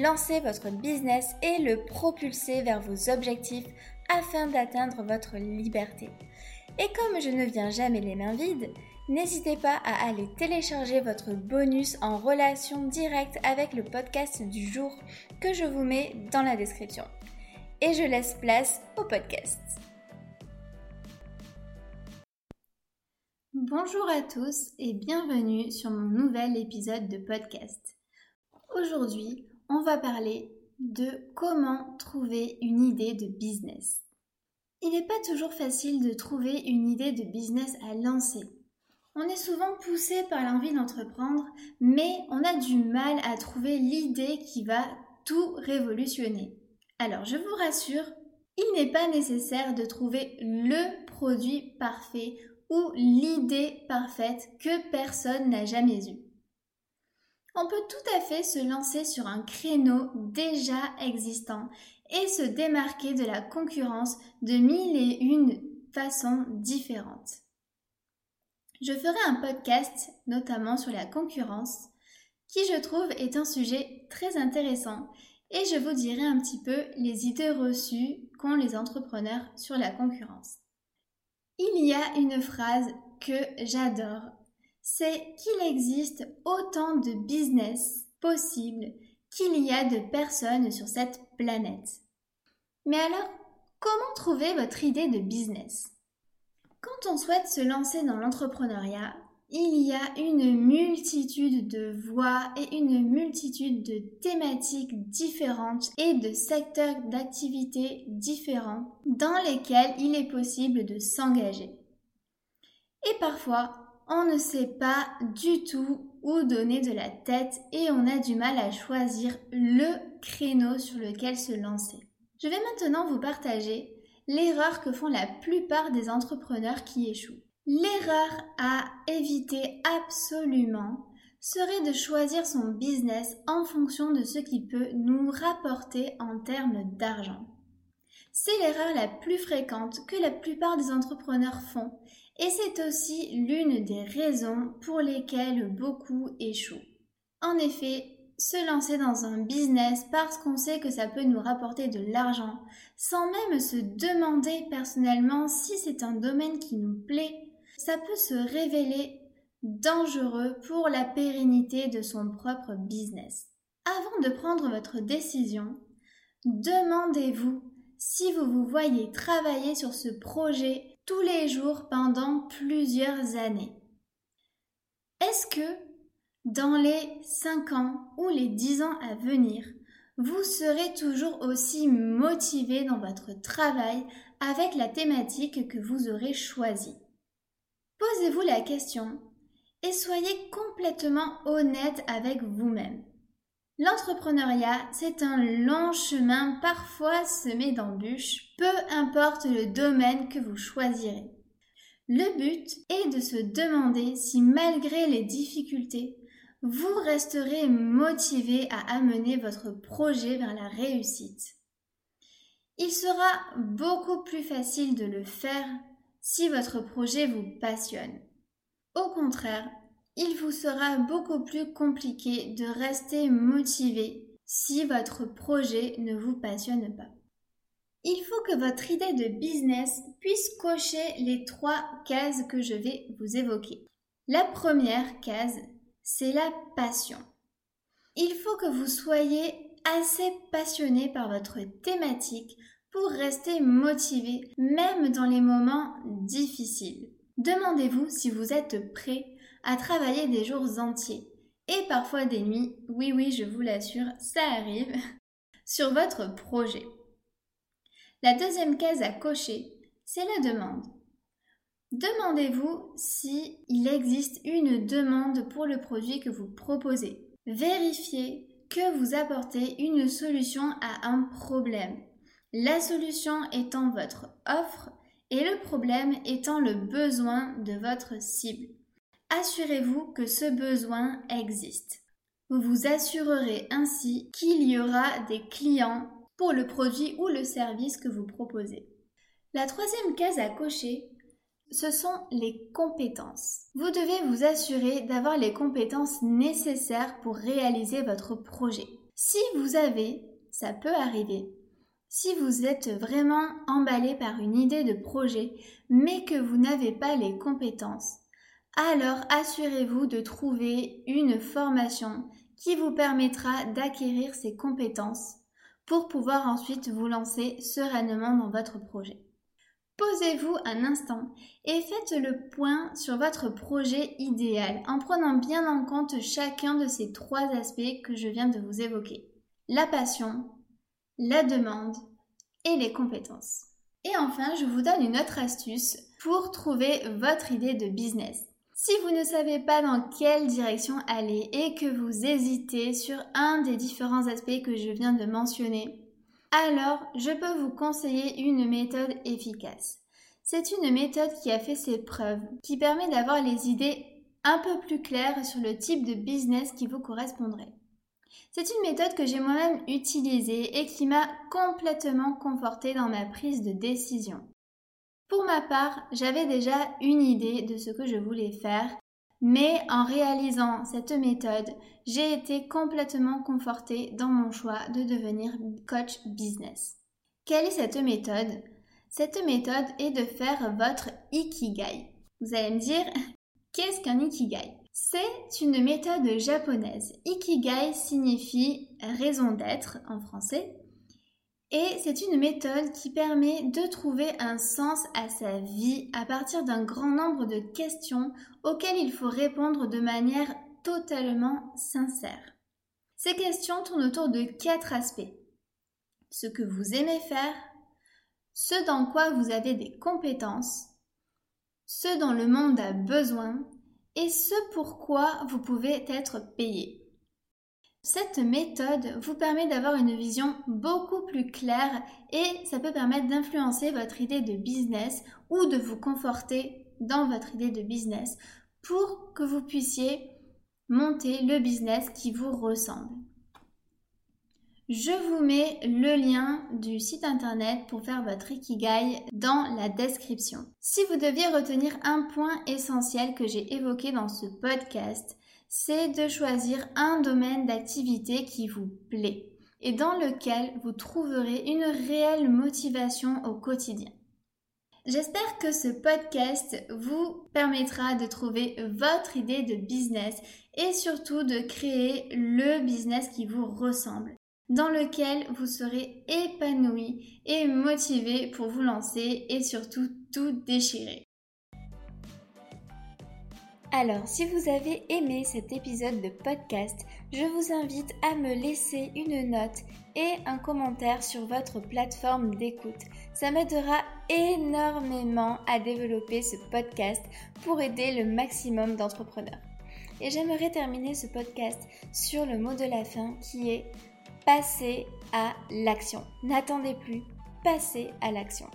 lancer votre business et le propulser vers vos objectifs afin d'atteindre votre liberté. Et comme je ne viens jamais les mains vides, n'hésitez pas à aller télécharger votre bonus en relation directe avec le podcast du jour que je vous mets dans la description. Et je laisse place au podcast. Bonjour à tous et bienvenue sur mon nouvel épisode de podcast. Aujourd'hui, on va parler de comment trouver une idée de business. Il n'est pas toujours facile de trouver une idée de business à lancer. On est souvent poussé par l'envie d'entreprendre, mais on a du mal à trouver l'idée qui va tout révolutionner. Alors je vous rassure, il n'est pas nécessaire de trouver le produit parfait ou l'idée parfaite que personne n'a jamais eue on peut tout à fait se lancer sur un créneau déjà existant et se démarquer de la concurrence de mille et une façons différentes. Je ferai un podcast notamment sur la concurrence qui je trouve est un sujet très intéressant et je vous dirai un petit peu les idées reçues qu'ont les entrepreneurs sur la concurrence. Il y a une phrase que j'adore c'est qu'il existe autant de business possibles qu'il y a de personnes sur cette planète. Mais alors, comment trouver votre idée de business? Quand on souhaite se lancer dans l'entrepreneuriat, il y a une multitude de voies et une multitude de thématiques différentes et de secteurs d'activité différents dans lesquels il est possible de s'engager. Et parfois, on ne sait pas du tout où donner de la tête et on a du mal à choisir le créneau sur lequel se lancer. Je vais maintenant vous partager l'erreur que font la plupart des entrepreneurs qui échouent. L'erreur à éviter absolument serait de choisir son business en fonction de ce qui peut nous rapporter en termes d'argent. C'est l'erreur la plus fréquente que la plupart des entrepreneurs font et c'est aussi l'une des raisons pour lesquelles beaucoup échouent. En effet, se lancer dans un business parce qu'on sait que ça peut nous rapporter de l'argent, sans même se demander personnellement si c'est un domaine qui nous plaît, ça peut se révéler dangereux pour la pérennité de son propre business. Avant de prendre votre décision, demandez-vous si vous vous voyez travailler sur ce projet tous les jours pendant plusieurs années. Est-ce que dans les 5 ans ou les 10 ans à venir, vous serez toujours aussi motivé dans votre travail avec la thématique que vous aurez choisie? Posez-vous la question et soyez complètement honnête avec vous-même. L'entrepreneuriat, c'est un long chemin parfois semé d'embûches, peu importe le domaine que vous choisirez. Le but est de se demander si malgré les difficultés, vous resterez motivé à amener votre projet vers la réussite. Il sera beaucoup plus facile de le faire si votre projet vous passionne. Au contraire, il vous sera beaucoup plus compliqué de rester motivé si votre projet ne vous passionne pas. Il faut que votre idée de business puisse cocher les trois cases que je vais vous évoquer. La première case, c'est la passion. Il faut que vous soyez assez passionné par votre thématique pour rester motivé même dans les moments difficiles. Demandez-vous si vous êtes prêt à travailler des jours entiers et parfois des nuits, oui oui je vous l'assure, ça arrive, sur votre projet. La deuxième case à cocher, c'est la demande. Demandez-vous si il existe une demande pour le produit que vous proposez. Vérifiez que vous apportez une solution à un problème. La solution étant votre offre et le problème étant le besoin de votre cible. Assurez-vous que ce besoin existe. Vous vous assurerez ainsi qu'il y aura des clients pour le produit ou le service que vous proposez. La troisième case à cocher, ce sont les compétences. Vous devez vous assurer d'avoir les compétences nécessaires pour réaliser votre projet. Si vous avez, ça peut arriver, si vous êtes vraiment emballé par une idée de projet, mais que vous n'avez pas les compétences, alors assurez-vous de trouver une formation qui vous permettra d'acquérir ces compétences pour pouvoir ensuite vous lancer sereinement dans votre projet. Posez-vous un instant et faites le point sur votre projet idéal en prenant bien en compte chacun de ces trois aspects que je viens de vous évoquer. La passion, la demande et les compétences. Et enfin, je vous donne une autre astuce pour trouver votre idée de business. Si vous ne savez pas dans quelle direction aller et que vous hésitez sur un des différents aspects que je viens de mentionner, alors je peux vous conseiller une méthode efficace. C'est une méthode qui a fait ses preuves, qui permet d'avoir les idées un peu plus claires sur le type de business qui vous correspondrait. C'est une méthode que j'ai moi-même utilisée et qui m'a complètement confortée dans ma prise de décision. Pour ma part, j'avais déjà une idée de ce que je voulais faire, mais en réalisant cette méthode, j'ai été complètement confortée dans mon choix de devenir coach business. Quelle est cette méthode? Cette méthode est de faire votre ikigai. Vous allez me dire, qu'est-ce qu'un ikigai? C'est une méthode japonaise. Ikigai signifie raison d'être en français et c'est une méthode qui permet de trouver un sens à sa vie à partir d'un grand nombre de questions auxquelles il faut répondre de manière totalement sincère. Ces questions tournent autour de quatre aspects. Ce que vous aimez faire, ce dans quoi vous avez des compétences, ce dont le monde a besoin et ce pourquoi vous pouvez être payé. Cette méthode vous permet d'avoir une vision beaucoup plus claire et ça peut permettre d'influencer votre idée de business ou de vous conforter dans votre idée de business pour que vous puissiez monter le business qui vous ressemble. Je vous mets le lien du site internet pour faire votre Ikigai dans la description. Si vous deviez retenir un point essentiel que j'ai évoqué dans ce podcast, c'est de choisir un domaine d'activité qui vous plaît et dans lequel vous trouverez une réelle motivation au quotidien. J'espère que ce podcast vous permettra de trouver votre idée de business et surtout de créer le business qui vous ressemble, dans lequel vous serez épanoui et motivé pour vous lancer et surtout tout déchirer. Alors, si vous avez aimé cet épisode de podcast, je vous invite à me laisser une note et un commentaire sur votre plateforme d'écoute. Ça m'aidera énormément à développer ce podcast pour aider le maximum d'entrepreneurs. Et j'aimerais terminer ce podcast sur le mot de la fin qui est passer à l'action. N'attendez plus, passez à l'action.